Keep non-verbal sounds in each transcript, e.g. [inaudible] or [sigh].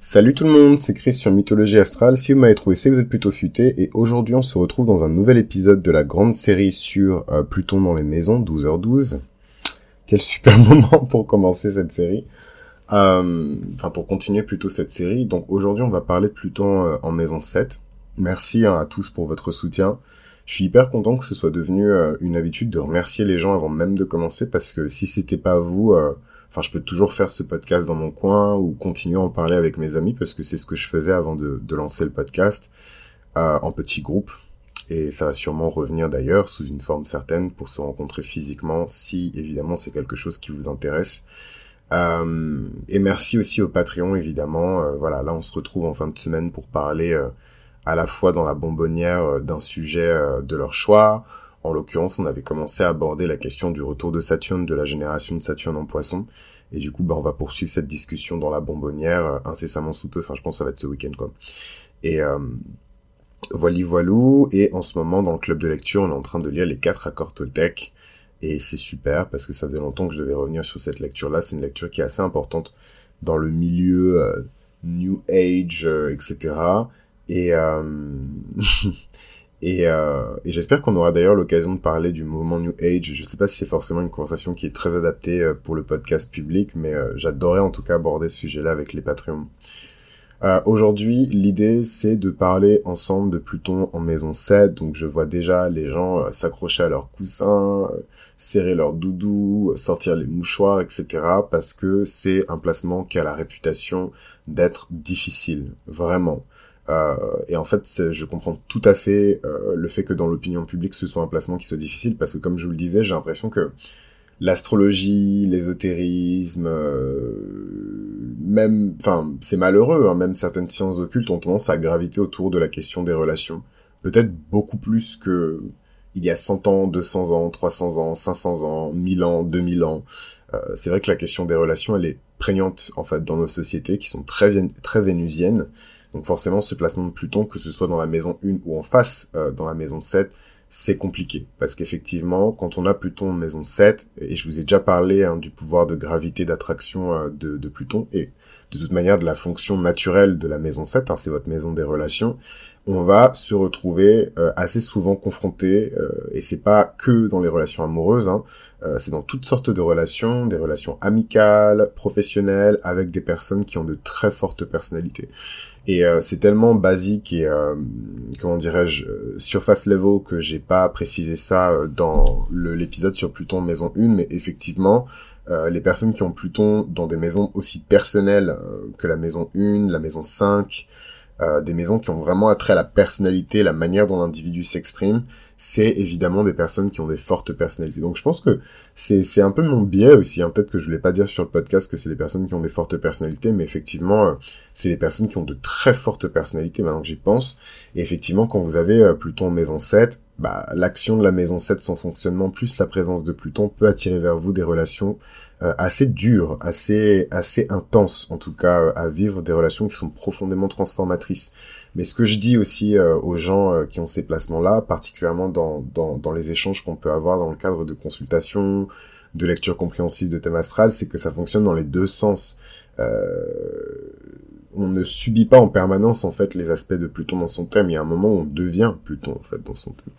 Salut tout le monde, c'est Chris sur Mythologie Astrale. Si vous m'avez trouvé, c'est que vous êtes plutôt futé. Et aujourd'hui, on se retrouve dans un nouvel épisode de la grande série sur euh, Pluton dans les maisons, 12h12. Quel [laughs] super moment pour commencer cette série. Euh, enfin, pour continuer plutôt cette série. Donc aujourd'hui, on va parler de Pluton euh, en maison 7. Merci hein, à tous pour votre soutien. Je suis hyper content que ce soit devenu une habitude de remercier les gens avant même de commencer parce que si c'était pas vous, enfin je peux toujours faire ce podcast dans mon coin ou continuer à en parler avec mes amis parce que c'est ce que je faisais avant de, lancer le podcast euh, en petit groupe et ça va sûrement revenir d'ailleurs sous une forme certaine pour se rencontrer physiquement si évidemment c'est quelque chose qui vous intéresse. Euh, et merci aussi au Patreon évidemment. Euh, voilà, là on se retrouve en fin de semaine pour parler à la fois dans la bonbonnière d'un sujet de leur choix, en l'occurrence, on avait commencé à aborder la question du retour de Saturne, de la génération de Saturne en poisson. Et du coup, bah, on va poursuivre cette discussion dans la bonbonnière euh, incessamment sous peu. Enfin, je pense que ça va être ce week-end, quoi. Et euh, voilà, voilou. Et en ce moment, dans le club de lecture, on est en train de lire les quatre accords Toltec. Et c'est super parce que ça faisait longtemps que je devais revenir sur cette lecture-là. C'est une lecture qui est assez importante dans le milieu euh, New Age, etc. Et [laughs] Et, euh, et j'espère qu'on aura d'ailleurs l'occasion de parler du mouvement New Age. Je ne sais pas si c'est forcément une conversation qui est très adaptée euh, pour le podcast public, mais euh, j'adorerais en tout cas aborder ce sujet-là avec les Patreons. Euh, Aujourd'hui, l'idée c'est de parler ensemble de Pluton en maison 7, donc je vois déjà les gens euh, s'accrocher à leurs coussins, serrer leurs doudous, sortir les mouchoirs, etc. parce que c'est un placement qui a la réputation d'être difficile, vraiment. Euh, et en fait, je comprends tout à fait euh, le fait que dans l'opinion publique, ce soit un placement qui soit difficile, parce que comme je vous le disais, j'ai l'impression que l'astrologie, l'ésotérisme, euh, même, enfin, c'est malheureux, hein, même certaines sciences occultes ont tendance à graviter autour de la question des relations. Peut-être beaucoup plus que il y a 100 ans, 200 ans, 300 ans, 500 ans, 1000 ans, 2000 ans. Euh, c'est vrai que la question des relations, elle est prégnante, en fait, dans nos sociétés qui sont très, très vénusiennes. Donc forcément, ce placement de Pluton, que ce soit dans la maison 1 ou en face euh, dans la maison 7, c'est compliqué. Parce qu'effectivement, quand on a Pluton en maison 7, et je vous ai déjà parlé hein, du pouvoir de gravité d'attraction euh, de, Pluton, et de toute manière de la fonction naturelle de la maison 7, hein, c'est votre maison des relations, on va se retrouver euh, assez souvent confronté, et c'est pas que dans les relations amoureuses, hein, c'est dans toutes sortes de relations, des relations amicales, professionnelles, avec des personnes qui ont de très fortes personnalités. Et euh, c'est tellement basique et euh, comment dirais-je euh, surface level que j'ai pas précisé ça dans l'épisode sur Pluton maison 1, mais effectivement les personnes qui ont Pluton dans des maisons aussi personnelles que la maison 1, la maison 5, des maisons qui ont vraiment attrait à la personnalité, la manière dont l'individu s'exprime, c'est évidemment des personnes qui ont des fortes personnalités. Donc je pense que c'est un peu mon biais aussi. Hein. Peut-être que je voulais pas dire sur le podcast que c'est des personnes qui ont des fortes personnalités, mais effectivement, euh, c'est des personnes qui ont de très fortes personnalités maintenant que j'y pense. Et effectivement, quand vous avez euh, Pluton maison 7, bah, l'action de la maison 7, son fonctionnement, plus la présence de Pluton peut attirer vers vous des relations euh, assez dures, assez assez intenses en tout cas à vivre des relations qui sont profondément transformatrices. Mais ce que je dis aussi euh, aux gens euh, qui ont ces placements-là, particulièrement dans, dans, les échanges qu'on peut avoir dans le cadre de consultations, de lecture compréhensive de thème astral, c'est que ça fonctionne dans les deux sens. Euh, on ne subit pas en permanence en fait les aspects de Pluton dans son thème. Il y a un moment où on devient Pluton en fait dans son thème.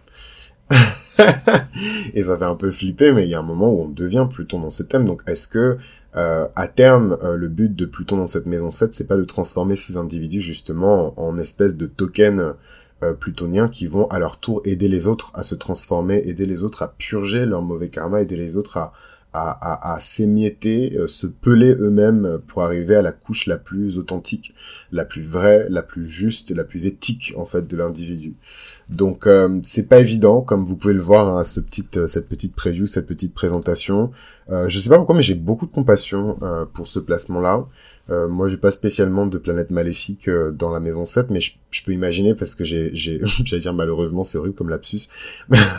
[laughs] et ça fait un peu flipper, mais il y a un moment où on devient Pluton dans ce thème. Donc est-ce que euh, à terme, euh, le but de Pluton dans cette maison 7, c'est pas de transformer ces individus justement en, espèces de tokens euh, plutoniens qui vont à leur tour aider les autres à se transformer, aider les autres à purger leur mauvais karma, aider les autres à, à, à, s'émietter, se peler eux-mêmes pour arriver à la couche la plus authentique, la plus vraie, la plus juste, la plus éthique en fait de l'individu. Donc euh, c'est pas évident, comme vous pouvez le voir, hein, ce petite, cette petite preview, cette petite présentation. Euh, je sais pas pourquoi, mais j'ai beaucoup de compassion euh, pour ce placement-là. Euh, moi, j'ai pas spécialement de planète maléfique euh, dans la maison 7, mais je, peux imaginer parce que j'ai, [laughs] j'allais dire malheureusement, c'est horrible comme lapsus,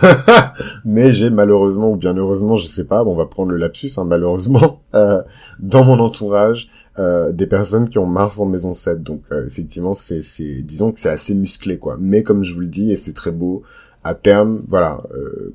[laughs] mais j'ai malheureusement ou bien heureusement, je sais pas, bon, on va prendre le lapsus, hein, malheureusement, [laughs] euh, dans mon entourage, des personnes qui ont Mars en maison 7. Donc, effectivement, c'est, c'est, disons que c'est assez musclé, quoi. Mais comme je vous le dis, et c'est très beau, à terme, voilà,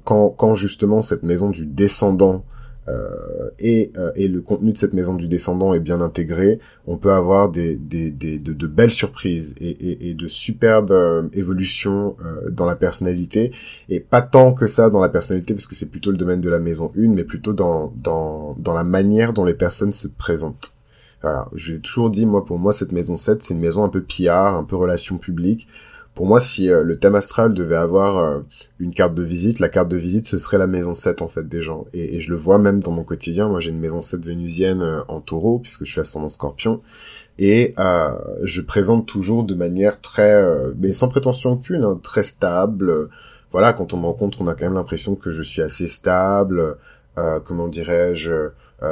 quand, quand justement cette maison du descendant euh, et, euh, et le contenu de cette maison du descendant est bien intégré, on peut avoir des, des, des de, de, belles surprises et, et, et de superbes euh, évolutions dans la personnalité, et pas tant que ça dans la personnalité, parce que c'est plutôt le domaine de la maison 1, mais plutôt dans, dans, dans la manière dont les personnes se présentent. Voilà, je vous ai toujours dit, moi, pour moi, cette maison 7, c'est une maison un peu pillard, un peu relation publique, pour moi, si euh, le thème astral devait avoir euh, une carte de visite, la carte de visite, ce serait la maison 7, en fait, des gens. Et, je le vois même dans mon quotidien. Moi, j'ai une maison 7 vénusienne euh, en taureau, puisque je suis ascendant scorpion. Et je présente toujours de manière très... mais sans prétention aucune, hein, très stable. Voilà, quand on me rencontre, on a quand même l'impression que je suis assez stable. comment dirais-je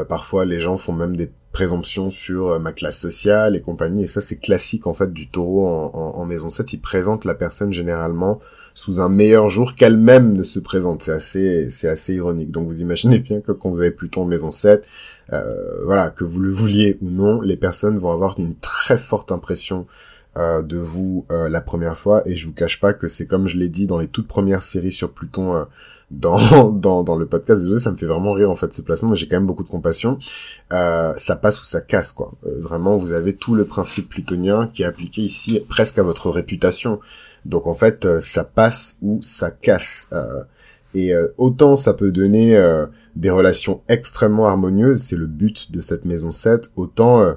Parfois, les gens font même des présomption sur euh, ma classe sociale et compagnie. Et ça, c'est classique en fait du taureau en, maison 7. Il présente la personne généralement sous un meilleur jour qu'elle-même ne se présente. C'est assez, c'est assez ironique. Donc vous imaginez bien que quand vous avez Pluton en maison 7, euh, voilà, que vous le vouliez ou non, les personnes vont avoir une très forte impression euh, de vous la première fois. Et je vous cache pas que c'est comme je l'ai dit dans les toutes premières séries sur Pluton dans, [laughs] dans, dans le podcast. Désolé, ça me fait vraiment rire en fait ce placement, mais j'ai quand même beaucoup de compassion. Euh, ça passe ou ça casse quoi. Euh, vraiment, vous avez tout le principe plutonien qui est appliqué ici presque à votre réputation. Donc en fait, euh, ça passe ou ça casse. Euh, et autant ça peut donner des relations extrêmement harmonieuses, c'est le but de cette maison 7, autant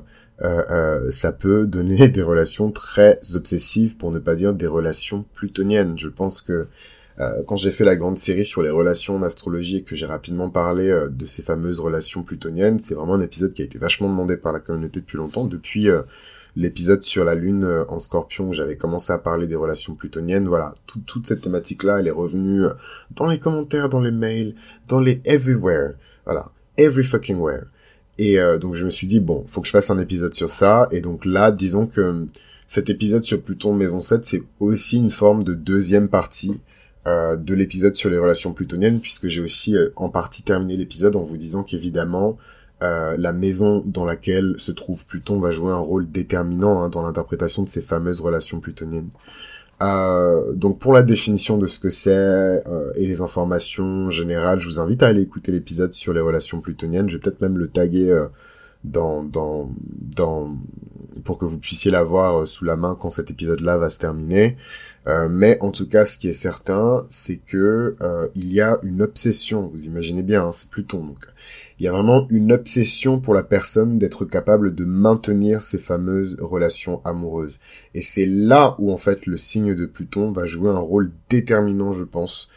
ça peut [laughs] donner des relations très obsessives, pour ne pas dire des relations plutoniennes. Je pense que euh, quand j'ai fait la grande série sur les relations en astrologie et que j'ai rapidement parlé euh, de ces fameuses relations plutoniennes, c'est vraiment un épisode qui a été vachement demandé par la communauté depuis longtemps, depuis euh, l'épisode sur la lune en scorpion où j'avais commencé à parler des relations plutoniennes. Voilà, toute cette thématique-là, elle est revenue dans les commentaires, dans les mails, dans les everywhere. Voilà, every fucking where. Et donc je me suis dit, bon, faut que je fasse un épisode sur ça. Et donc là, disons que cet épisode sur Pluton Maison 7, c'est aussi une forme de deuxième partie euh, de l'épisode sur les relations plutoniennes, puisque j'ai aussi euh, en partie terminé l'épisode en vous disant qu'évidemment, euh, la maison dans laquelle se trouve Pluton va jouer un rôle déterminant hein, dans l'interprétation de ces fameuses relations plutoniennes. donc pour la définition de ce que c'est et les informations générales, je vous invite à aller écouter l'épisode sur les relations plutoniennes. Je vais peut-être même le taguer dans, dans, dans, pour que vous puissiez l'avoir sous la main quand cet épisode-là va se terminer. Euh, mais en tout cas, ce qui est certain, c'est que euh, il y a une obsession. Vous imaginez bien, hein, c'est Pluton. Donc, il y a vraiment une obsession pour la personne d'être capable de maintenir ces fameuses relations amoureuses. Et c'est là où en fait le signe de Pluton va jouer un rôle déterminant, je pense,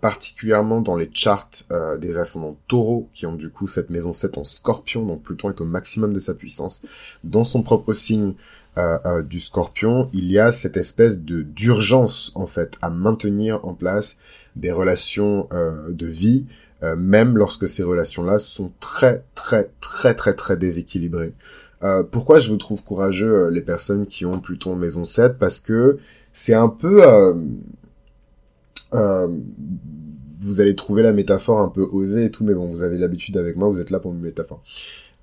particulièrement dans les charts euh, des ascendants taureaux qui ont du coup cette maison 7 en scorpion, donc Pluton est au maximum de sa puissance dans son propre signe euh, euh, du scorpion, il y a cette espèce de d'urgence en fait à maintenir en place des relations euh, de vie, même lorsque ces relations-là sont très très très très très déséquilibrées. pourquoi je vous trouve courageux les personnes qui ont Pluton maison 7 Parce que c'est un peu... vous allez trouver la métaphore un peu osée et tout, mais bon, vous avez l'habitude avec moi, vous êtes là pour une métaphore.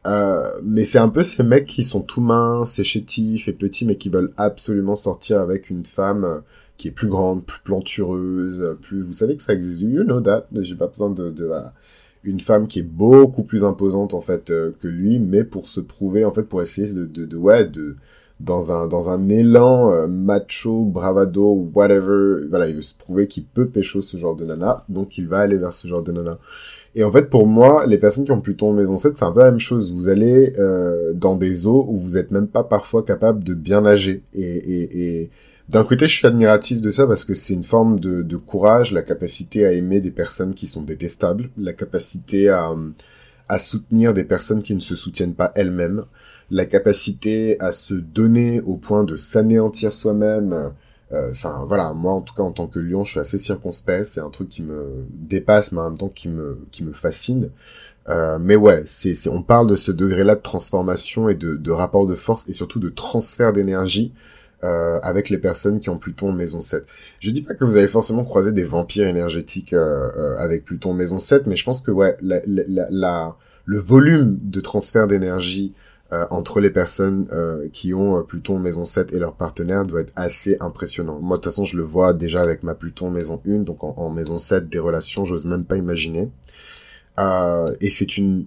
Euh, mais c'est un peu ces mecs qui sont tout minces et chétifs et petits, mais qui veulent absolument sortir avec une femme euh, qui est plus grande, plus plantureuse, plus... Vous savez que ça existe, you know that, j'ai pas besoin de... de Une femme qui est beaucoup plus imposante, en fait, euh, que lui, mais pour se prouver, en fait, pour essayer de... de, de ouais, de... Dans un, dans un élan macho, bravado, whatever, voilà, il veut se prouver qu'il peut pécho ce genre de nana, donc il va aller vers ce genre de nana. Et en fait, pour moi, les personnes qui ont Pluton maison 7, c'est un peu la même chose. Vous allez euh, dans des eaux où vous êtes même pas parfois capable de bien nager. Et, et, et d'un côté, je suis admiratif de ça parce que c'est une forme de, de, courage, la capacité à aimer des personnes qui sont détestables, la capacité à, à soutenir des personnes qui ne se soutiennent pas elles-mêmes, la capacité à se donner au point de s'anéantir soi-même euh, enfin voilà, moi en tout cas en tant que lion, je suis assez circonspect. C'est un truc qui me dépasse, mais en même temps qui me qui me fascine. Euh, mais ouais, c'est, on parle de ce degré-là de transformation et de, de rapport de force et surtout de transfert d'énergie euh, avec les personnes qui ont Pluton maison 7. Je dis pas que vous allez forcément croiser des vampires énergétiques euh, euh avec Pluton maison 7, mais je pense que ouais, la, la, la, le volume de transfert d'énergie euh, entre les personnes euh, qui ont euh, Pluton maison 7 et leur partenaire doit être assez impressionnant. Moi, de toute façon, je le vois déjà avec ma Pluton maison 1, donc en, maison 7, des relations, j'ose même pas imaginer. et c'est une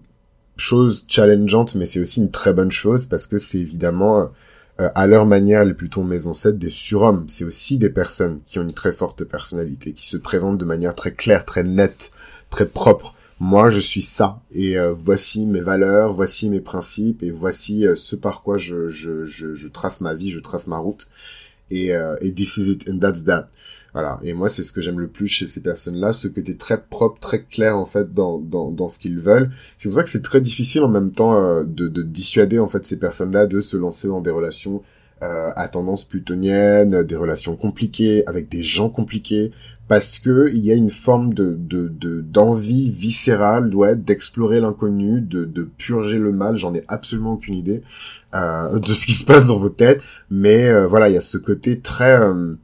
chose challengeante, mais c'est aussi une très bonne chose parce que c'est évidemment à leur manière, les Plutons Maison 7, des surhommes. C'est aussi des personnes qui ont une très forte personnalité, qui se présentent de manière très claire, très nette, très propre moi je suis ça et euh, voici mes valeurs, voici mes principes et voici euh, ce par quoi je, je, je, je, trace ma vie, je trace ma route et, euh, et this is it and that's that. Voilà. Et moi c'est ce que j'aime le plus chez ces personnes-là, ce côté très propre, très clair en fait dans dans, dans ce qu'ils veulent. C'est pour ça que c'est très difficile en même temps de, de dissuader en fait ces personnes-là de se lancer dans des relations à tendance plutonienne, des relations compliquées avec des gens compliqués, parce que il y a une forme de de d'envie viscérale ouais d'explorer l'inconnu de de purger le mal. J'en ai absolument aucune idée euh, de ce qui se passe dans vos têtes. Mais euh, voilà il y a ce côté très euh,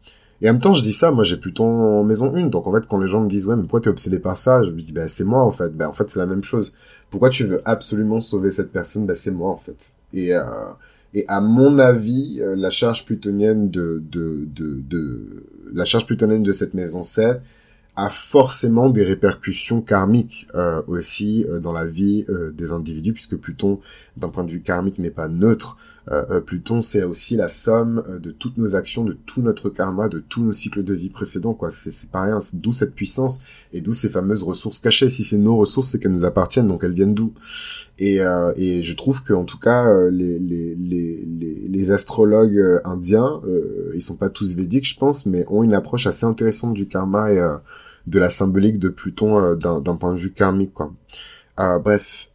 et en même temps je dis ça moi j'ai plutôt en maison une. Donc en fait quand les gens me disent ouais mais pourquoi t'es obsédé par ça? Je me dis bah c'est moi en fait. Bah en fait c'est la même chose. Pourquoi tu veux absolument sauver cette personne? Bah c'est moi en fait. Et euh, et à mon avis, euh, la charge plutonienne de, de, de, de, la charge plutonienne de cette maison 7 a forcément des répercussions karmiques euh, aussi euh, dans la vie des individus, puisque Pluton, d'un point de vue karmique, n'est pas neutre. Euh, euh, Pluton, c'est aussi la somme euh, de toutes nos actions, de tout notre karma, de tous nos cycles de vie précédents, quoi. C'est pas rien. D'où cette puissance et d'où ces fameuses ressources cachées. Si c'est nos ressources, c'est qu'elles nous appartiennent, donc elles viennent d'où et, euh, et je trouve que en tout cas, les, les, les, les, astrologues indiens, ils sont pas tous védiques, je pense, mais ont une approche assez intéressante du karma et de la symbolique de Pluton d'un point de vue karmique, quoi. bref,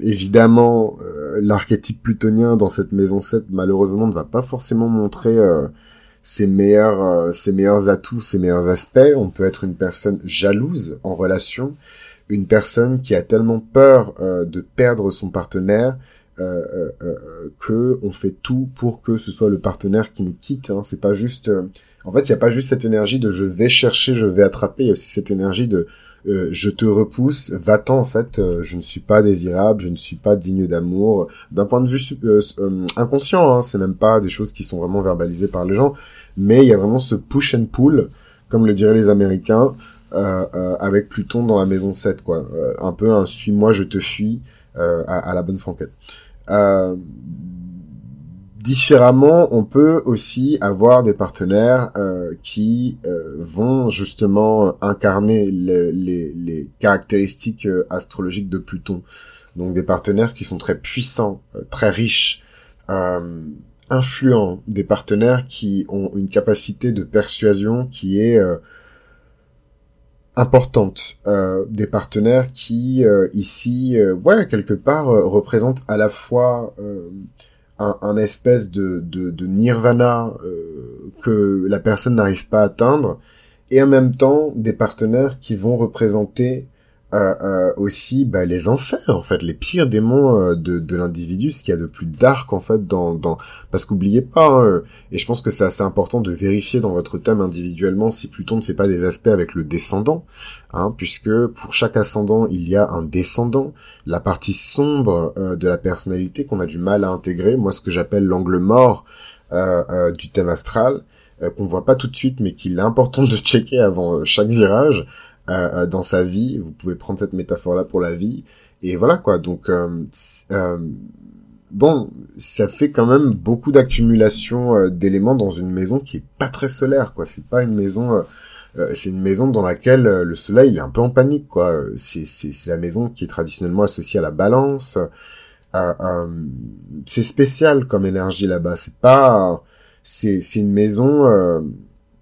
évidemment, euh, l'archétype plutonien dans cette maison 7, malheureusement, ne va pas forcément montrer euh, ses meilleurs, euh, ses meilleurs atouts, ses meilleurs aspects. On peut être une personne jalouse en relation, une personne qui a tellement peur de perdre son partenaire que on fait tout pour que ce soit le partenaire qui nous quitte. Hein. C'est pas juste. en fait, il n'y a pas juste cette énergie de je vais chercher, je vais attraper. Il y a aussi cette énergie de euh, je te repousse, va-t'en en fait, euh, je ne suis pas désirable, je ne suis pas digne d'amour. D'un point de vue euh, inconscient, hein, c'est même pas des choses qui sont vraiment verbalisées par les gens, mais il y a vraiment ce push and pull, comme le diraient les Américains, avec Pluton dans la maison 7, quoi. un peu un suis-moi, je te fuis à, à, la bonne franquette différemment, on peut aussi avoir des partenaires euh, qui euh, vont justement incarner les, caractéristiques euh, astrologiques de Pluton. Donc des partenaires qui sont très puissants, très riches, influents, des partenaires qui ont une capacité de persuasion qui est importante, des partenaires qui ici, ouais, quelque part représentent à la fois un, espèce de, de, nirvana euh, que la personne n'arrive pas à atteindre, et en même temps des partenaires qui vont représenter euh, euh, aussi bah, les enfers en fait les pires démons euh, de, de l'individu ce qu'il y a de plus dark en fait dans, dans... parce qu'oubliez pas hein, et je pense que c'est assez important de vérifier dans votre thème individuellement si Pluton ne fait pas des aspects avec le descendant hein, puisque pour chaque ascendant il y a un descendant. La partie sombre de la personnalité qu'on a du mal à intégrer moi ce que j'appelle l'angle mort du thème astral qu'on voit pas tout de suite mais qu'il est important de checker avant chaque virage euh, euh, dans sa vie. Vous pouvez prendre cette métaphore-là pour la vie. Et voilà quoi. Donc euh, euh bon, ça fait quand même beaucoup d'accumulation d'éléments dans une maison qui est pas très solaire quoi. C'est pas une maison. c'est une maison dans laquelle le soleil il est un peu en panique quoi. C'est c'est la maison qui est traditionnellement associée à la balance. c'est spécial comme énergie là-bas. C'est pas c'est c'est une maison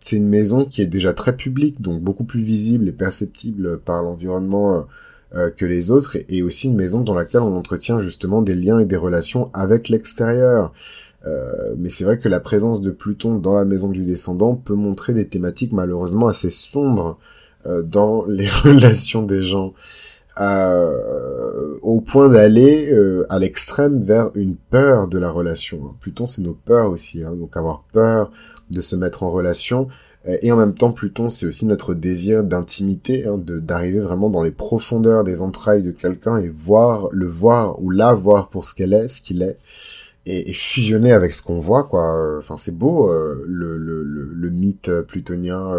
c'est une maison qui est déjà très publique, donc beaucoup plus visible et perceptible par l'environnement euh, euh, que les autres, et, aussi une maison dans laquelle on entretient justement des liens et des relations avec l'extérieur. Euh, mais c'est vrai que la présence de Pluton dans la maison du descendant peut montrer des thématiques malheureusement assez sombres dans [laughs] les relations des gens. au point d'aller à l'extrême vers une peur de la relation. Pluton, c'est nos peurs aussi, hein, donc avoir peur de se mettre en relation. Euh, et en même temps, Pluton, c'est aussi notre désir d'intimité, hein, d'arriver vraiment dans les profondeurs des entrailles de quelqu'un et voir, le voir ou la voir pour ce qu'elle est, ce qu'il est, et, fusionner avec ce qu'on voit, quoi. Enfin, c'est beau euh, le, le, le, mythe plutonien.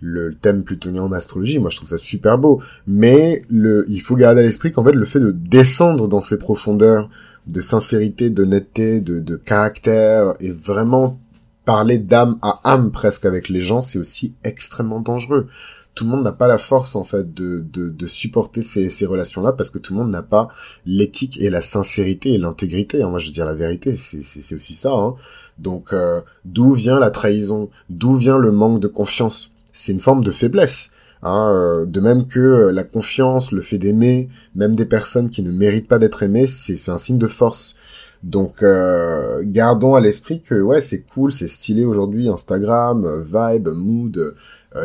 le thème plutonien en astrologie. Moi, je trouve ça super beau. Mais le, il faut garder à l'esprit qu'en fait, le fait de descendre dans ces profondeurs de sincérité, d'honnêteté, de, de caractère, et vraiment parler d'âme à âme presque avec les gens, c'est aussi extrêmement dangereux. Tout le monde n'a pas la force en fait de, de, de supporter ces, ces relations-là parce que tout le monde n'a pas l'éthique et la sincérité et l'intégrité. Hein. Moi, je veux dire la vérité, c'est aussi ça. Hein. Donc, euh, d'où vient la trahison? D'où vient le manque de confiance? C'est une forme de faiblesse. Hein, euh, de même que euh, la confiance, le fait d'aimer, même des personnes qui ne méritent pas d'être aimées, c'est un signe de force. Donc euh, gardons à l'esprit que ouais c'est cool, c'est stylé aujourd'hui Instagram, Vibe, Mood,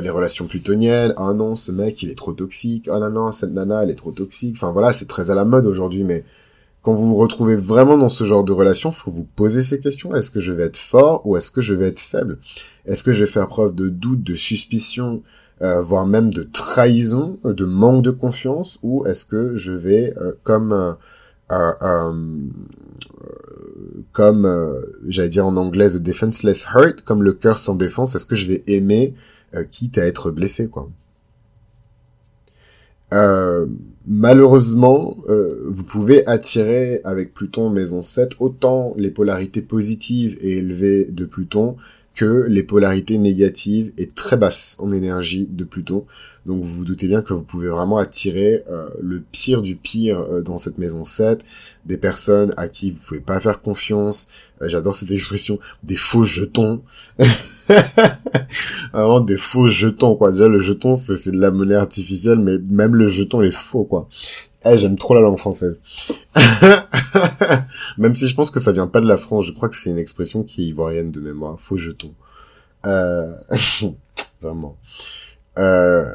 les relations plutoniennes. Ah non ce mec il est trop toxique. Ah non non cette nana elle est trop toxique. Enfin voilà c'est très à la mode aujourd'hui mais quand vous vous retrouvez vraiment dans ce genre de relation, faut vous poser ces questions. Est-ce que je vais être fort ou est-ce que je vais être faible? Est-ce que je vais faire preuve de doute, de suspicion, euh, voire même de trahison, de manque de confiance, ou est-ce que je vais, euh, comme, euh, comme, j'allais dire en anglais, the defenseless heart, comme le cœur sans défense, est-ce que je vais aimer quitte à être blessé, quoi? Malheureusement, vous pouvez attirer avec Pluton maison 7 autant les polarités positives et élevées de Pluton que les polarités négatives et très basses en énergie de Pluton. Donc vous vous doutez bien que vous pouvez vraiment attirer euh, le pire du pire euh, dans cette maison 7, des personnes à qui vous pouvez pas faire confiance. Euh, j'adore cette expression, des faux jetons. [laughs] vraiment des faux jetons quoi. Déjà le jeton c'est de la monnaie artificielle mais même le jeton est faux quoi. Eh, j'aime trop la langue française. [laughs] Même si je pense que ça vient pas de la France, je crois que c'est une expression qui est ivoirienne de mémoire. Faux jeton. Euh... [laughs] Vraiment. Euh...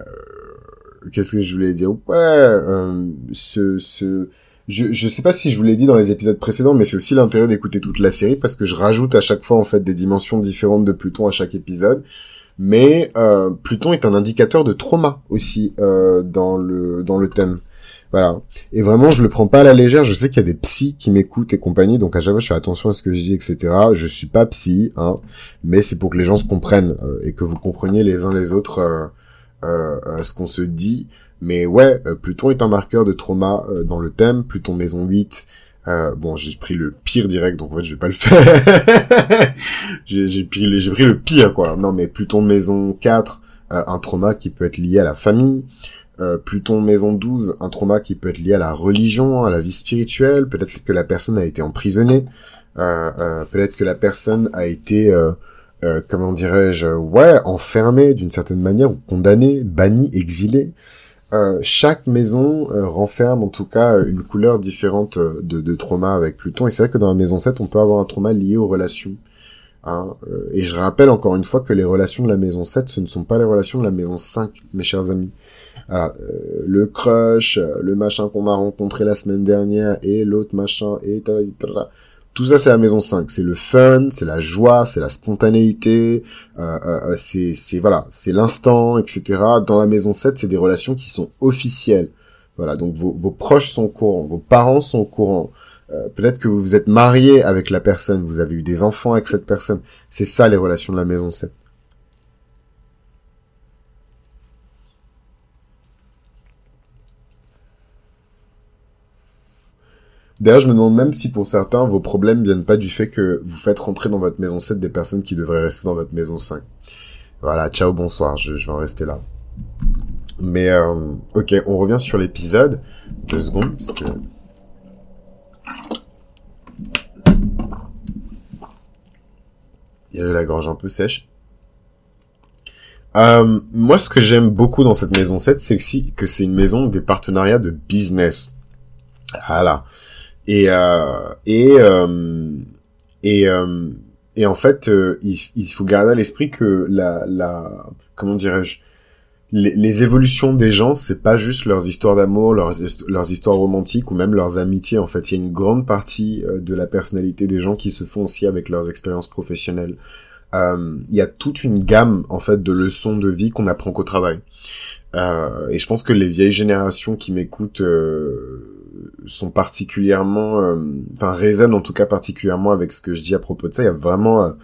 Qu'est-ce que je voulais dire? Ouais, euh, ce, ce... Je, je sais pas si je vous l'ai dit dans les épisodes précédents, mais c'est aussi l'intérêt d'écouter toute la série parce que je rajoute à chaque fois en fait des dimensions différentes de Pluton à chaque épisode. Mais euh, Pluton est un indicateur de trauma aussi euh, dans le dans le thème. Voilà. Et vraiment, je le prends pas à la légère. Je sais qu'il y a des psys qui m'écoutent et compagnie, donc à chaque fois, je fais attention à ce que je dis, etc. Je suis pas psy, hein, mais c'est pour que les gens se comprennent euh, et que vous compreniez les uns les autres euh, euh, ce qu'on se dit. Mais ouais, Pluton est un marqueur de trauma dans le thème. Pluton maison 8. bon, j'ai pris le pire direct, donc en fait, je vais pas le faire. [laughs] j'ai pris, pris le pire, quoi. Non, mais Pluton maison 4, un trauma qui peut être lié à la famille. Euh, Pluton maison 12, un trauma qui peut être lié à la religion, à la vie spirituelle, peut-être que la personne a été emprisonnée, euh, euh, peut-être que la personne a été, comment dirais-je, ouais, enfermée d'une certaine manière, ou condamnée, bannie, exilée. chaque maison renferme en tout cas une couleur différente de, de trauma avec Pluton, et c'est vrai que dans la maison 7, on peut avoir un trauma lié aux relations. Hein, et je rappelle encore une fois que les relations de la maison 7, ce ne sont pas les relations de la maison 5, mes chers amis. Euh, le crush, euh, le machin qu'on m'a rencontré la semaine dernière et l'autre machin et tout ça c'est la maison 5, c'est le fun, c'est la joie, c'est la spontanéité, euh, euh, c'est c'est voilà, c'est l'instant, etc. Dans la maison 7, c'est des relations qui sont officielles. Voilà, donc vos, vos proches sont au courant, vos parents sont au courant. Euh, peut-être que vous vous êtes marié avec la personne, vous avez eu des enfants avec cette personne. C'est ça les relations de la maison 7. D'ailleurs, je me demande même si pour certains, vos problèmes viennent pas du fait que vous faites rentrer dans votre maison 7 des personnes qui devraient rester dans votre maison 5. Voilà, ciao, bonsoir, je, vais en rester là. Mais, euh, ok, on revient sur l'épisode. Deux secondes, parce que... Il y avait la gorge un peu sèche. Euh, moi, ce que j'aime beaucoup dans cette maison 7, c'est que, que c'est une maison des partenariats de business. Voilà. Et euh, et euh, et euh, et en fait, il, faut garder à l'esprit que la la comment dirais-je les, évolutions des gens, c'est pas juste leurs histoires d'amour, leurs, leurs histoires romantiques ou même leurs amitiés. En fait, il y a une grande partie de la personnalité des gens qui se font aussi avec leurs expériences professionnelles. Il y a toute une gamme en fait de leçons de vie qu'on apprend qu'au travail. Et je pense que les vieilles générations qui m'écoutent euh, sont particulièrement, euh, enfin résonnent en tout cas particulièrement avec ce que je dis à propos de ça. Il y a vraiment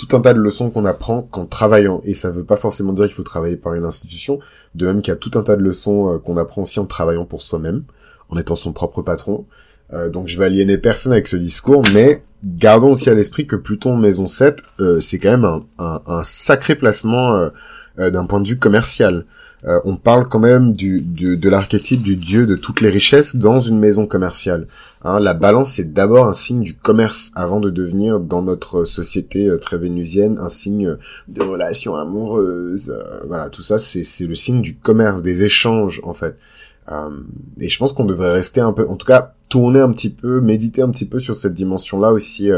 tout un tas de leçons qu'on apprend qu'en travaillant. Et ça veut pas forcément dire qu'il faut travailler par une institution, de même qu'il y a tout un tas de leçons euh, qu'on apprend aussi en travaillant pour soi-même, en étant son propre patron. Euh, donc je vais aliéner personne avec ce discours, mais gardons aussi à l'esprit que Pluton Maison 7, euh, c'est quand même un, un, un sacré placement d'un point de vue commercial. Euh, on parle quand même du, de l'archétype du dieu de toutes les richesses dans une maison commerciale. Hein, la balance, c'est d'abord un signe du commerce avant de devenir, dans notre société euh, très vénusienne, un signe de relations amoureuses. Euh, voilà, tout ça, c'est le signe du commerce, des échanges, en fait. et je pense qu'on devrait rester un peu, en tout cas, tourner un petit peu, méditer un petit peu sur cette dimension-là aussi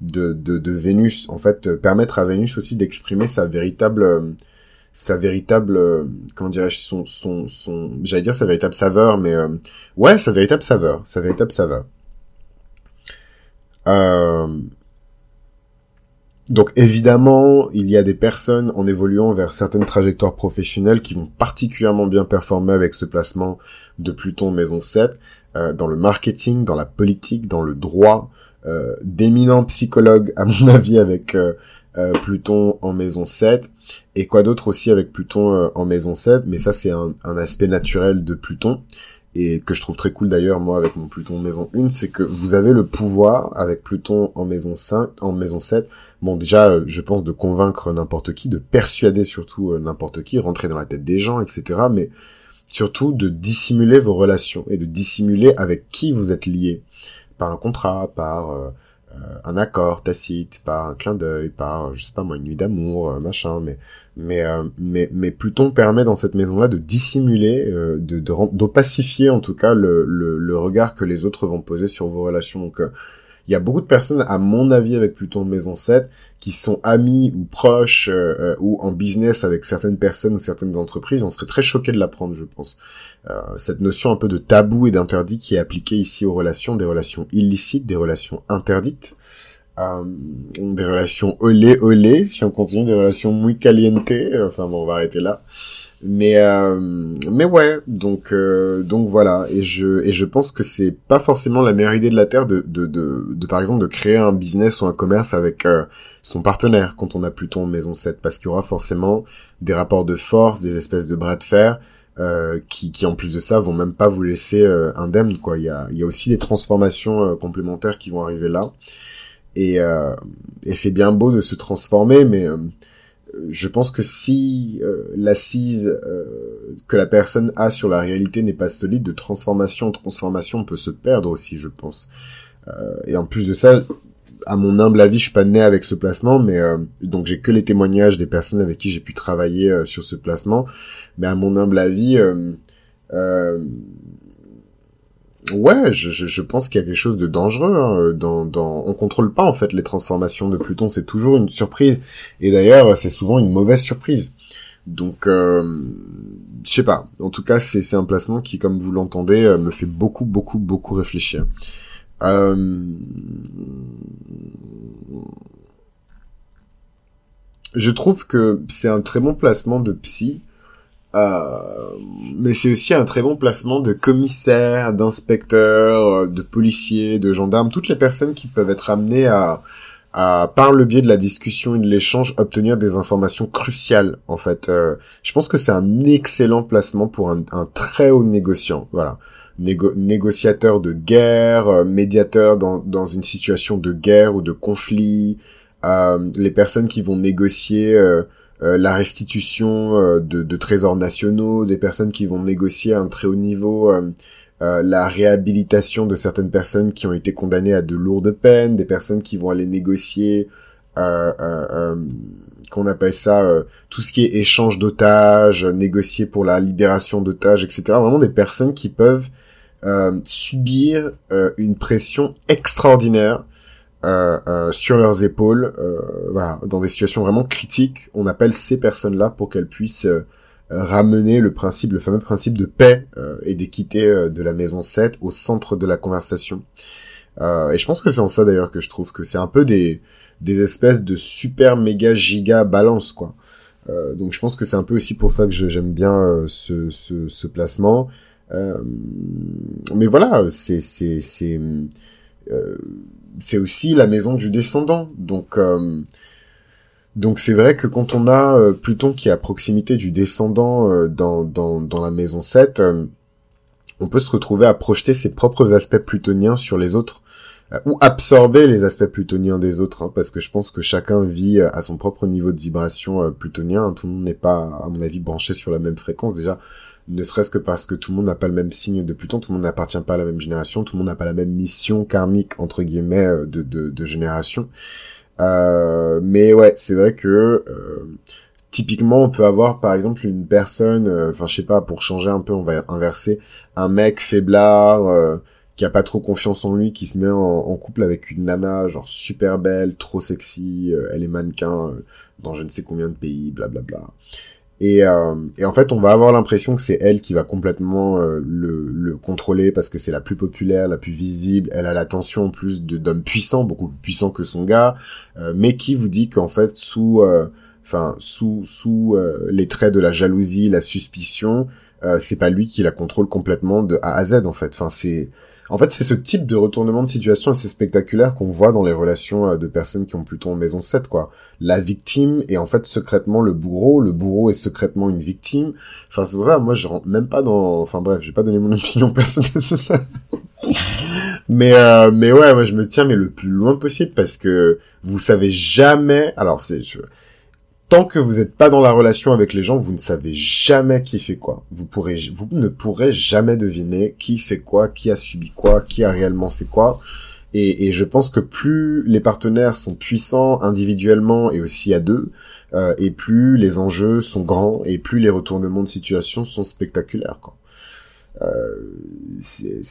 de, de, de, Vénus. En fait, permettre à Vénus aussi d'exprimer sa véritable sa véritable euh, comment dirais-je son son son j'allais dire sa véritable saveur mais euh, ouais sa véritable saveur sa véritable saveur. Euh, donc évidemment il y a des personnes en évoluant vers certaines trajectoires professionnelles qui vont particulièrement bien performer avec ce placement de Pluton maison 7 dans le marketing dans la politique dans le droit. D'éminents psychologues à mon [laughs] avis avec euh, Pluton en maison 7 et quoi d'autre aussi avec Pluton euh, en maison 7 mais ça c'est un, aspect naturel de Pluton et que je trouve très cool d'ailleurs moi avec mon Pluton maison 1 c'est que vous avez le pouvoir avec Pluton en maison 5 en maison 7 bon déjà euh, je pense de convaincre n'importe qui de persuader surtout n'importe qui rentrer dans la tête des gens etc mais surtout de dissimuler vos relations et de dissimuler avec qui vous êtes lié par un contrat par euh, un accord tacite, par un clin d'œil, par je sais pas moi une nuit d'amour, euh, machin, mais mais euh, mais mais Pluton permet dans cette maison-là de dissimuler, de d'opacifier en tout cas le, le, le regard que les autres vont poser sur vos relations. Donc il y a beaucoup de personnes, à mon avis, avec Pluton de maison 7, qui sont amis ou proches euh, euh, ou en business avec certaines personnes ou certaines entreprises. On serait très choqué de l'apprendre, je pense. Euh, cette notion un peu de tabou et d'interdit qui est appliquée ici aux relations, des relations illicites, des relations interdites. des relations olé olé, si on continue, des relations muy caliente, enfin bon, on va arrêter là. Mais euh, mais ouais, donc euh, donc voilà et je et je pense que c'est pas forcément la meilleure idée de la terre de de de, de par exemple de créer un business ou un commerce avec euh, son partenaire quand on a Pluton maison 7 parce qu'il y aura forcément des rapports de force, des espèces de bras de fer euh, qui qui en plus de ça vont même pas vous laisser euh, indemne quoi. Il y a y a aussi des transformations complémentaires qui vont arriver là. Et et c'est bien beau de se transformer mais je pense que si euh, l'assise euh, que la personne a sur la réalité n'est pas solide, de transformation en transformation peut se perdre aussi, je pense. Euh, et en plus de ça, à mon humble avis, je suis pas né avec ce placement, mais donc j'ai que les témoignages des personnes avec qui j'ai pu travailler sur ce placement. Mais à mon humble avis, Ouais, je, je, pense qu'il y a quelque chose de dangereux hein, dans, dans. On contrôle pas en fait les transformations de Pluton, c'est toujours une surprise. Et d'ailleurs, c'est souvent une mauvaise surprise. Donc, euh, je sais pas. En tout cas, c'est c'est un placement qui, comme vous l'entendez, euh, me fait beaucoup, beaucoup, beaucoup réfléchir. Euh... Je trouve que c'est un très bon placement de psy euh, mais c'est aussi un très bon placement de commissaires, d'inspecteurs, euh, de policiers, de gendarmes, toutes les personnes qui peuvent être amenées à, par le biais de la discussion et de l'échange, obtenir des informations cruciales. En fait, je pense que c'est un excellent placement pour un, un très haut négociant. Voilà, négociateur de guerre, médiateur dans, une situation de guerre ou de conflit. les personnes qui vont négocier euh, la restitution euh, de, trésors nationaux, des personnes qui vont négocier à un très haut niveau, euh, la réhabilitation de certaines personnes qui ont été condamnées à de lourdes peines, des personnes qui vont aller négocier, qu'on appelle ça, tout ce qui est échange d'otages, négocier pour la libération d'otages, etc. Vraiment des personnes qui peuvent subir une pression extraordinaire euh, euh, sur leurs épaules, euh, voilà, dans des situations vraiment critiques, on appelle ces personnes-là pour qu'elles puissent ramener le principe, le fameux principe de paix et d'équité de la maison 7 au centre de la conversation. et je pense que c'est en ça d'ailleurs que je trouve que c'est un peu des, des espèces de super méga giga balance quoi. donc je pense que c'est un peu aussi pour ça que j'aime bien ce, ce, ce, placement. mais voilà, c'est c'est c'est c'est aussi la maison du descendant. Donc, euh, Donc c'est vrai que quand on a euh, Pluton qui est à proximité du descendant euh, dans, dans, dans la maison 7, euh, on peut se retrouver à projeter ses propres aspects plutoniens sur les autres ou absorber les aspects plutoniens des autres, hein, parce que je pense que chacun vit à son propre niveau de vibration plutonien. Tout le monde n'est pas, à mon avis, branché sur la même fréquence. Déjà, ne serait-ce que parce que tout le monde n'a pas le même signe de Pluton, tout le monde n'appartient pas à la même génération, tout le monde n'a pas la même mission karmique entre guillemets de, de, de génération. Euh, mais ouais, c'est vrai que euh, typiquement on peut avoir par exemple une personne, euh, enfin je sais pas, pour changer un peu, on va inverser, un mec faiblard qui a pas trop confiance en lui, qui se met en, couple avec une nana genre super belle, trop sexy, elle est mannequin dans je ne sais combien de pays, blablabla. Bla bla. Et, euh, et, en fait, on va avoir l'impression que c'est elle qui va complètement euh, le, le, contrôler parce que c'est la plus populaire, la plus visible. Elle a l'attention en plus d'hommes puissants, beaucoup plus puissants que son gars, euh, mais qui vous dit qu'en fait, sous, enfin, sous sous les traits de la jalousie, la suspicion, c'est pas lui qui la contrôle complètement de A à Z en fait. Enfin, c'est en fait, c'est ce type de retournement de situation assez spectaculaire qu'on voit dans les relations euh, de personnes qui ont plutôt en maison 7, quoi. La victime est en fait secrètement le bourreau, le bourreau est secrètement une victime. Enfin, c'est pour ça, moi, je rentre même pas dans... Enfin bref, j'ai pas donné mon [laughs] opinion personnelle sur ça. mais euh, mais ouais, moi je me tiens mais le plus loin possible parce que vous savez jamais. Alors c'est je tant que vous n'êtes pas dans la relation avec les gens, vous ne savez jamais qui fait quoi. Vous pourrez, vous ne pourrez jamais deviner qui fait quoi, qui a subi quoi, qui a réellement fait quoi. Et, je pense que plus les partenaires sont puissants individuellement et aussi à deux, euh, et plus les enjeux sont grands et plus les retournements de situation sont spectaculaires. Quoi. Euh, c'est,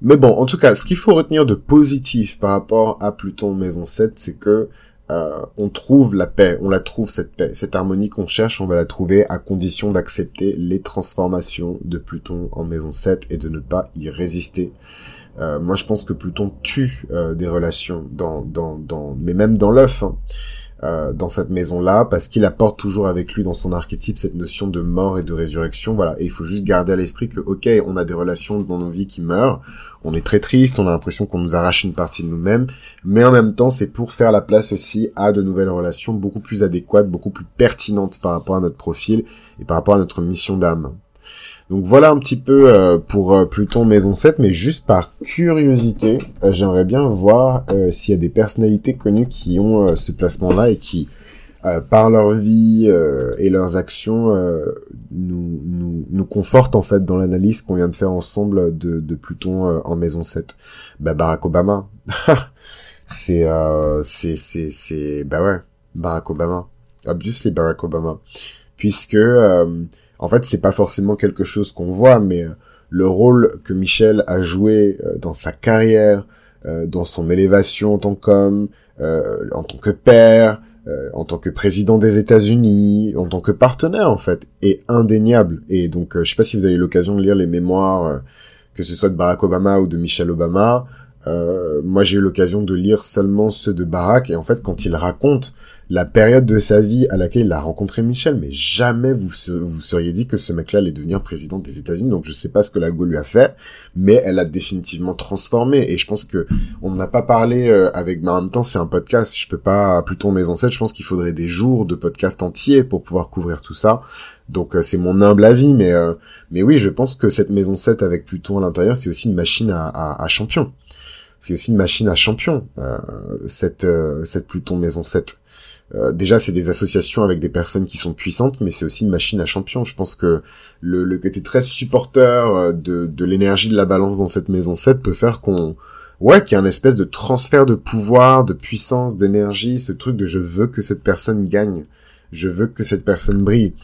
Mais bon, en tout cas, ce qu'il faut retenir de positif par rapport à Pluton Maison 7, c'est que euh, on trouve la paix, on la trouve cette paix, cette harmonie qu'on cherche, on va la trouver à condition d'accepter les transformations de Pluton en maison 7 et de ne pas y résister. Euh, moi, je pense que Pluton tue euh, des relations mais même dans l'œuf, hein, dans cette maison-là, parce qu'il apporte toujours avec lui dans son archétype cette notion de mort et de résurrection. Voilà, et il faut juste garder à l'esprit que, ok, on a des relations dans nos vies qui meurent, on est très triste, on a l'impression qu'on nous arrache une partie de nous-mêmes, mais en même temps, c'est pour faire la place aussi à de nouvelles relations beaucoup plus adéquates, beaucoup plus pertinentes par rapport à notre profil et par rapport à notre mission d'âme. Donc voilà un petit peu euh, pour euh, Pluton Maison 7, mais juste par curiosité, euh, j'aimerais bien voir s'il y a des personnalités connues qui ont ce placement-là et qui euh, par leur vie euh, et leurs actions euh, nous, nous, nous confortent en fait dans l'analyse qu'on vient de faire ensemble de, de Pluton en maison 7. Bah Barack Obama. [laughs] c'est c'est c'est c'est bah ouais, Barack Obama. Obviously Barack Obama. Puisque en fait, c'est pas forcément quelque chose qu'on voit mais le rôle que Michel a joué dans sa carrière, dans son élévation en tant qu'homme, en tant que père, euh, en tant que président des États-Unis, en tant que partenaire en fait, est indéniable. Et donc, euh, je sais pas si vous avez eu l'occasion de lire les mémoires, euh, que ce soit de Barack Obama ou de Michelle Obama. moi, j'ai eu l'occasion de lire seulement ceux de Barack, et en fait, quand il raconte la période de sa vie à laquelle il a rencontré Michel, mais jamais vous vous seriez dit que ce mec-là allait devenir président des États-Unis. Donc je sais pas ce que la Go lui a fait, mais elle a définitivement transformé. Et je pense que on n'a pas parlé euh, avec, mais en même temps c'est un podcast. Je peux pas plutôt mes ancêtres. Je pense qu'il faudrait des jours de podcast entiers pour pouvoir couvrir tout ça. Donc euh, c'est mon humble avis, mais euh, mais oui, je pense que cette maison 7 avec Pluton à l'intérieur, c'est aussi une machine à, à, à champion. C'est aussi une machine à champion, cette cette Pluton maison 7. Euh, déjà c'est des associations avec des personnes qui sont puissantes, mais c'est aussi une machine à champion. Je pense que le, le côté très supporteur euh, de, de l'énergie de la balance dans cette maison 7 peut faire qu'on ouais qu'il y a un espèce de transfert de pouvoir, de puissance, d'énergie, ce truc de je veux que cette personne gagne, je veux que cette personne brille.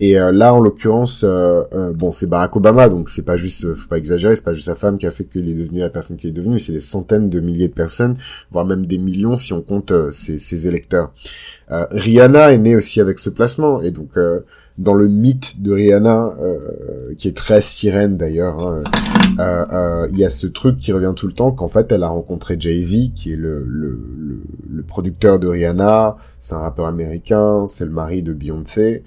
Et euh, là, en l'occurrence, euh, euh, bon, c'est Barack Obama, donc c'est pas juste, faut pas exagérer, c'est pas juste sa femme qui a fait qu'il est devenu la personne qu'il est devenu, c'est des centaines de milliers de personnes, voire même des millions si on compte ses, ses, électeurs. Rihanna est née aussi avec ce placement, et donc dans le mythe de Rihanna, qui est très sirène d'ailleurs, hein, il y a ce truc qui revient tout le temps, qu'en fait elle a rencontré Jay-Z, qui est le, le, le, le producteur de Rihanna, c'est un rappeur américain, c'est le mari de Beyoncé.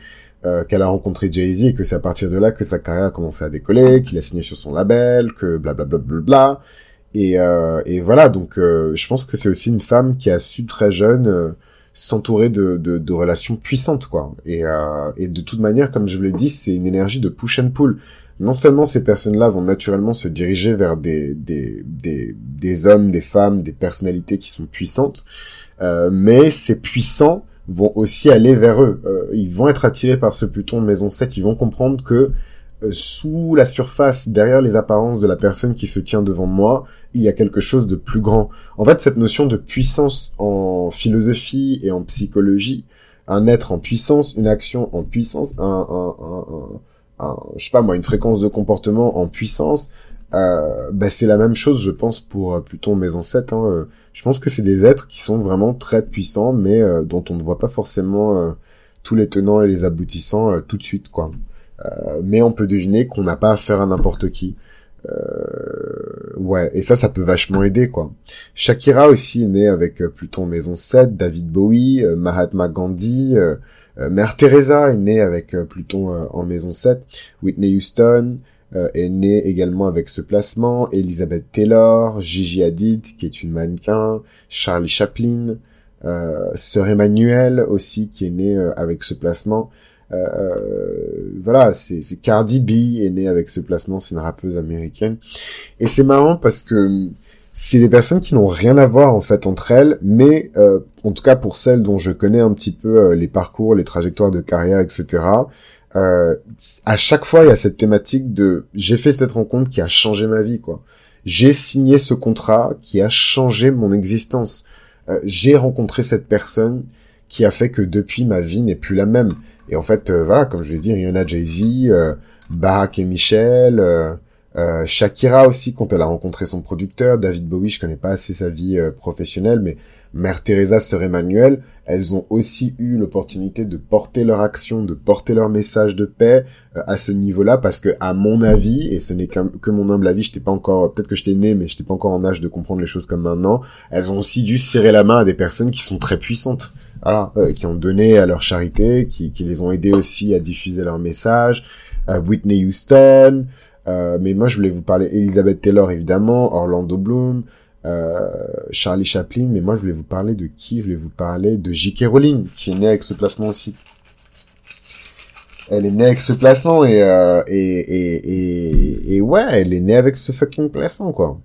Euh, qu'elle a rencontré Jay-Z et que c'est à partir de là que sa carrière a commencé à décoller, qu'il a signé sur son label, que blablabla. Bla, bla, bla, Et, euh, et voilà, donc euh, je pense que c'est aussi une femme qui a su très jeune s'entourer de, relations puissantes, quoi. Et, de toute manière, comme je vous l'ai dit, c'est une énergie de push and pull. Non seulement ces personnes-là vont naturellement se diriger vers des, hommes, des femmes, des personnalités qui sont puissantes, mais ces puissants vont aussi aller vers eux. ils vont être attirés par ce Pluton maison 7, ils vont comprendre que euh, sous la surface, derrière les apparences de la personne qui se tient devant moi, il y a quelque chose de plus grand. En fait, cette notion de puissance en philosophie et en psychologie, un être en puissance, une action en puissance, un, un, un, un je sais pas moi, une fréquence de comportement en puissance, euh, bah, c'est la même chose, je pense, pour euh, Pluton Maison 7. Hein. Euh, je pense que c'est des êtres qui sont vraiment très puissants, mais dont on ne voit pas forcément tous les tenants et les aboutissants tout de suite, quoi. Euh, mais on peut deviner qu'on n'a pas affaire à n'importe qui. Euh, ouais, et ça, ça peut vachement aider, quoi. Shakira aussi est née avec euh, Pluton Maison 7, David Bowie, Mahatma Gandhi, Mère Teresa est née avec Pluton en Maison 7, Whitney Houston est née également avec ce placement, Elizabeth Taylor, Gigi Hadid, qui est une mannequin, Charlie Chaplin, Sœur Emmanuel aussi, qui est née avec ce placement, euh, euh, voilà, c'est Cardi B est née avec ce placement, c'est une rappeuse américaine. Et c'est marrant parce que c'est des personnes qui n'ont rien à voir en fait entre elles, mais euh, en tout cas pour celles dont je connais un petit peu les parcours, les trajectoires de carrière, etc. Euh, à chaque fois, il y a cette thématique de j'ai fait cette rencontre qui a changé ma vie, quoi. J'ai signé ce contrat qui a changé mon existence. Euh, j'ai rencontré cette personne qui a fait que depuis ma vie n'est plus la même. Et en fait, euh, voilà, comme je l'ai dit, Rihanna, Jay-Z, Barack et Michel, Shakira aussi, quand elle a rencontré son producteur, David Bowie, je connais pas assez sa vie professionnelle, mais Mère Teresa, Sœur Emmanuel, elles ont aussi eu l'opportunité de porter leur action, de porter leur message de paix à ce niveau-là, parce que à mon avis, et ce n'est que, mon humble avis, j'étais pas encore, peut-être que j'étais né, mais j'étais pas encore en âge de comprendre les choses comme maintenant, elles ont aussi dû serrer la main à des personnes qui sont très puissantes voilà, euh, qui ont donné à leur charité, qui, qui les ont aidés aussi à diffuser leur message, euh, Whitney Houston, euh, mais moi je voulais vous parler Elizabeth Taylor évidemment, Orlando Bloom, euh, Charlie Chaplin, mais moi je voulais vous parler de qui? Je voulais vous parler de J.K. Rowling, qui est née avec ce placement aussi. Elle est née avec ce placement et, euh, et, et, et, ouais, elle est née avec ce fucking placement quoi.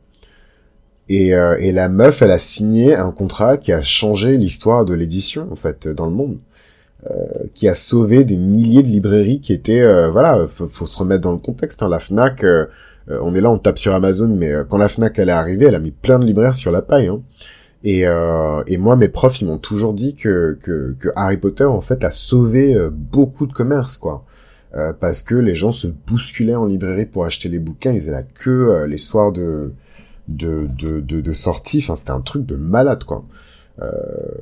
Et, euh, et la meuf, elle a signé un contrat qui a changé l'histoire de l'édition, en fait, dans le monde. Euh, qui a sauvé des milliers de librairies qui étaient... Euh, voilà, faut, faut, se remettre dans le contexte. Hein. La FNAC, euh, on est là, on tape sur Amazon, mais quand la FNAC, elle est arrivée, elle a mis plein de libraires sur la paille. Hein. Et, et moi, mes profs, ils m'ont toujours dit que, Harry Potter, en fait, a sauvé beaucoup de commerces, quoi. parce que les gens se bousculaient en librairie pour acheter les bouquins, ils étaient la queue les soirs de de, de, de, sortie. C'était un truc de malade, quoi. Euh,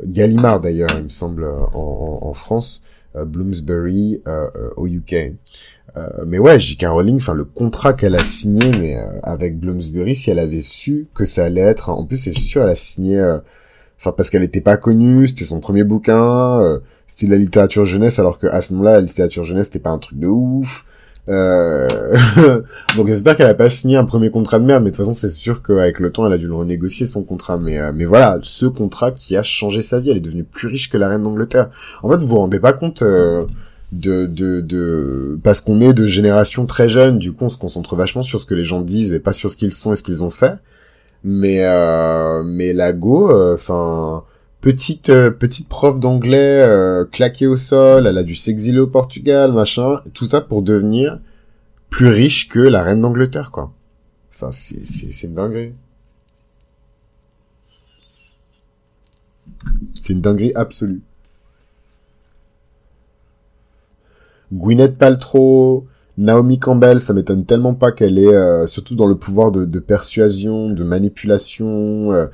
Gallimard, d'ailleurs, il me semble, en, France. Euh, Bloomsbury euh, euh au UK. Mais ouais, J.K. Rowling, enfin le contrat qu'elle a signé, mais avec Bloomsbury, si elle avait su que ça allait être, en plus c'est sûr, elle a signé, enfin parce qu'elle n'était pas connue, c'était son premier bouquin, c'était de la littérature jeunesse, alors que à ce moment-là, la littérature jeunesse c'était pas un truc de ouf. Euh... [laughs] donc j'espère qu'elle a pas signé un premier contrat de merde, mais de toute façon c'est sûr qu'avec le temps elle a dû le renégocier son contrat. Mais euh, mais voilà, ce contrat qui a changé sa vie, elle est devenue plus riche que la reine d'Angleterre. En fait, vous vous rendez pas compte euh, de de de parce qu'on est de génération très jeune, du coup on se concentre vachement sur ce que les gens disent et pas sur ce qu'ils sont et ce qu'ils ont fait. Mais euh, mais la Go, enfin petite euh, petite prof d'anglais euh, claquée au sol, elle a dû s'exiler au Portugal, machin, tout ça pour devenir plus riche que la reine d'Angleterre, quoi. Enfin, c'est c'est c'est une dinguerie. C'est une dinguerie absolue. Gwyneth Paltrow, Naomi Campbell, ça m'étonne tellement pas qu'elle est euh, surtout dans le pouvoir de, persuasion, de manipulation, euh,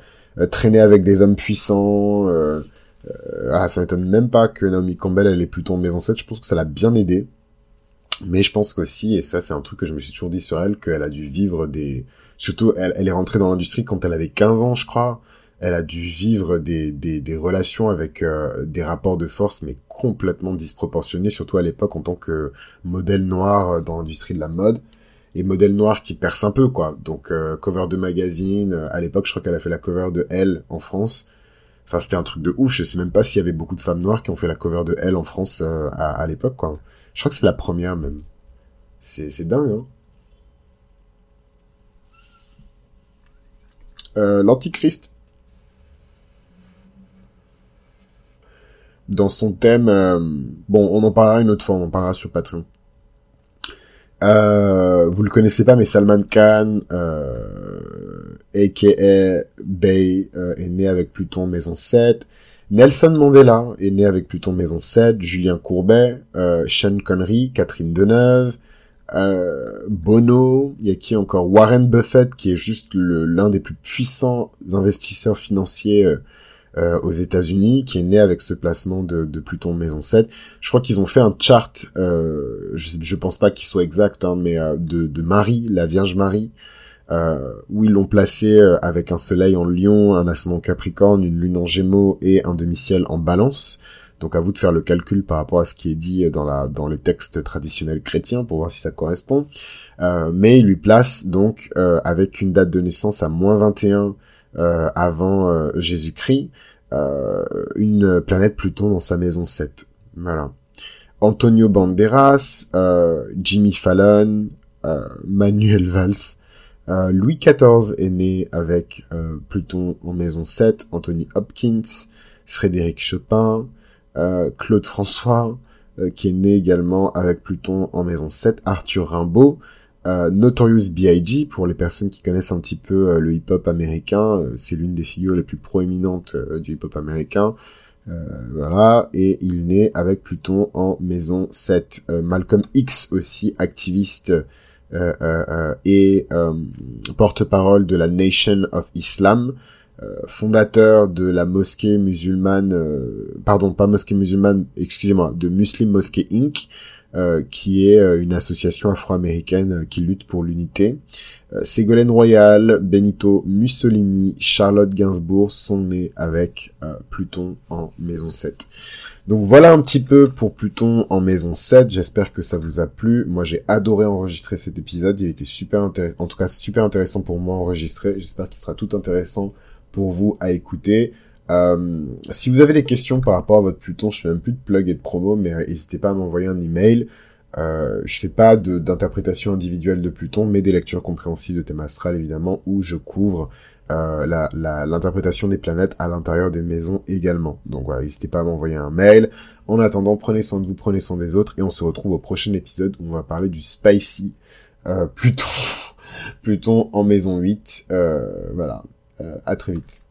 traîner avec des hommes puissants. Euh, euh, ah, ça m'étonne même pas que Naomi Campbell elle est plutôt en maison 7. Je pense que ça l'a bien aidé. Mais je pense qu'aussi, et ça c'est un truc que je me suis toujours dit sur elle, qu'elle a dû vivre des... Surtout, elle, elle est rentrée dans l'industrie quand elle avait 15 ans, je crois. Elle a dû vivre des, des, des relations avec des rapports de force, mais complètement disproportionnés, surtout à l'époque en tant que modèle noir dans l'industrie de la mode. Et modèle noir qui perce un peu quoi. Donc cover de magazine, à l'époque je crois qu'elle a fait la cover de Elle en France. Enfin c'était un truc de ouf, je sais même pas s'il y avait beaucoup de femmes noires qui ont fait la cover de Elle en France à, à l'époque quoi. Je crois que c'est la première même. C'est c'est dingue hein. L'Antichrist dans son thème. Euh, bon, on en parlera une autre fois, on en parlera sur Patreon. Euh, vous le connaissez pas, mais Salman Khan, euh, aka Bay, euh, est né avec Pluton Maison 7. Nelson Mandela est né avec Pluton Maison 7. Julien Courbet, euh, Sean Connery, Catherine Deneuve, euh, Bono, il y a qui encore? Warren Buffett, qui est juste l'un des plus puissants investisseurs financiers euh, euh, aux États-Unis, qui est né avec ce placement de, de Pluton Maison 7. Je crois qu'ils ont fait un chart, euh, je, je pense pas qu'il soit exact, hein, mais euh, de, de Marie, la Vierge Marie, euh, où ils l'ont placé euh, avec un soleil en lion, un ascendant capricorne, une lune en gémeaux et un demi-ciel en balance. Donc à vous de faire le calcul par rapport à ce qui est dit dans la dans les textes traditionnels chrétiens pour voir si ça correspond. Euh, mais il lui place donc avec une date de naissance à moins 21 euh, avant Jésus-Christ euh, une planète Pluton dans sa maison 7. Voilà. Antonio Banderas, euh, Jimmy Fallon, euh, Manuel Valls. Louis XIV est né avec Pluton en maison 7, Anthony Hopkins, Frédéric Chopin, Claude François, qui est né également avec Pluton en maison 7, Arthur Rimbaud, euh, Notorious B.I.G. pour les personnes qui connaissent un petit peu euh, le hip-hop américain, euh, c'est l'une des figures les plus proéminentes du hip-hop américain. voilà, et il naît avec Pluton en maison 7. Malcolm X aussi, activiste et porte-parole de la Nation of Islam, fondateur de la mosquée musulmane, pardon, pas mosquée musulmane, excusez-moi, de Muslim Mosque Inc., euh, qui est euh, une association afro-américaine euh, qui lutte pour l'unité. Ségolène Royal, Benito Mussolini, Charlotte Gainsbourg sont nés avec Pluton en maison 7. Donc voilà un petit peu pour Pluton en maison 7. J'espère que ça vous a plu. Moi j'ai adoré enregistrer cet épisode. Il était super intéressant, en tout cas super intéressant pour moi enregistrer. J'espère qu'il sera tout intéressant pour vous à écouter. Euh, si vous avez des questions par rapport à votre Pluton, je fais même plus de plug et de promo, mais euh, n'hésitez pas à m'envoyer un email. Euh, je fais pas d'interprétation individuelle de Pluton, mais des lectures compréhensibles de thème astral évidemment, où je couvre euh, l'interprétation des planètes à l'intérieur des maisons également. Donc voilà, n'hésitez pas à m'envoyer un mail. En attendant, prenez soin de vous, prenez soin des autres, et on se retrouve au prochain épisode où on va parler du spicy euh, Pluton, [laughs] Pluton en maison 8. Euh, voilà, à très vite.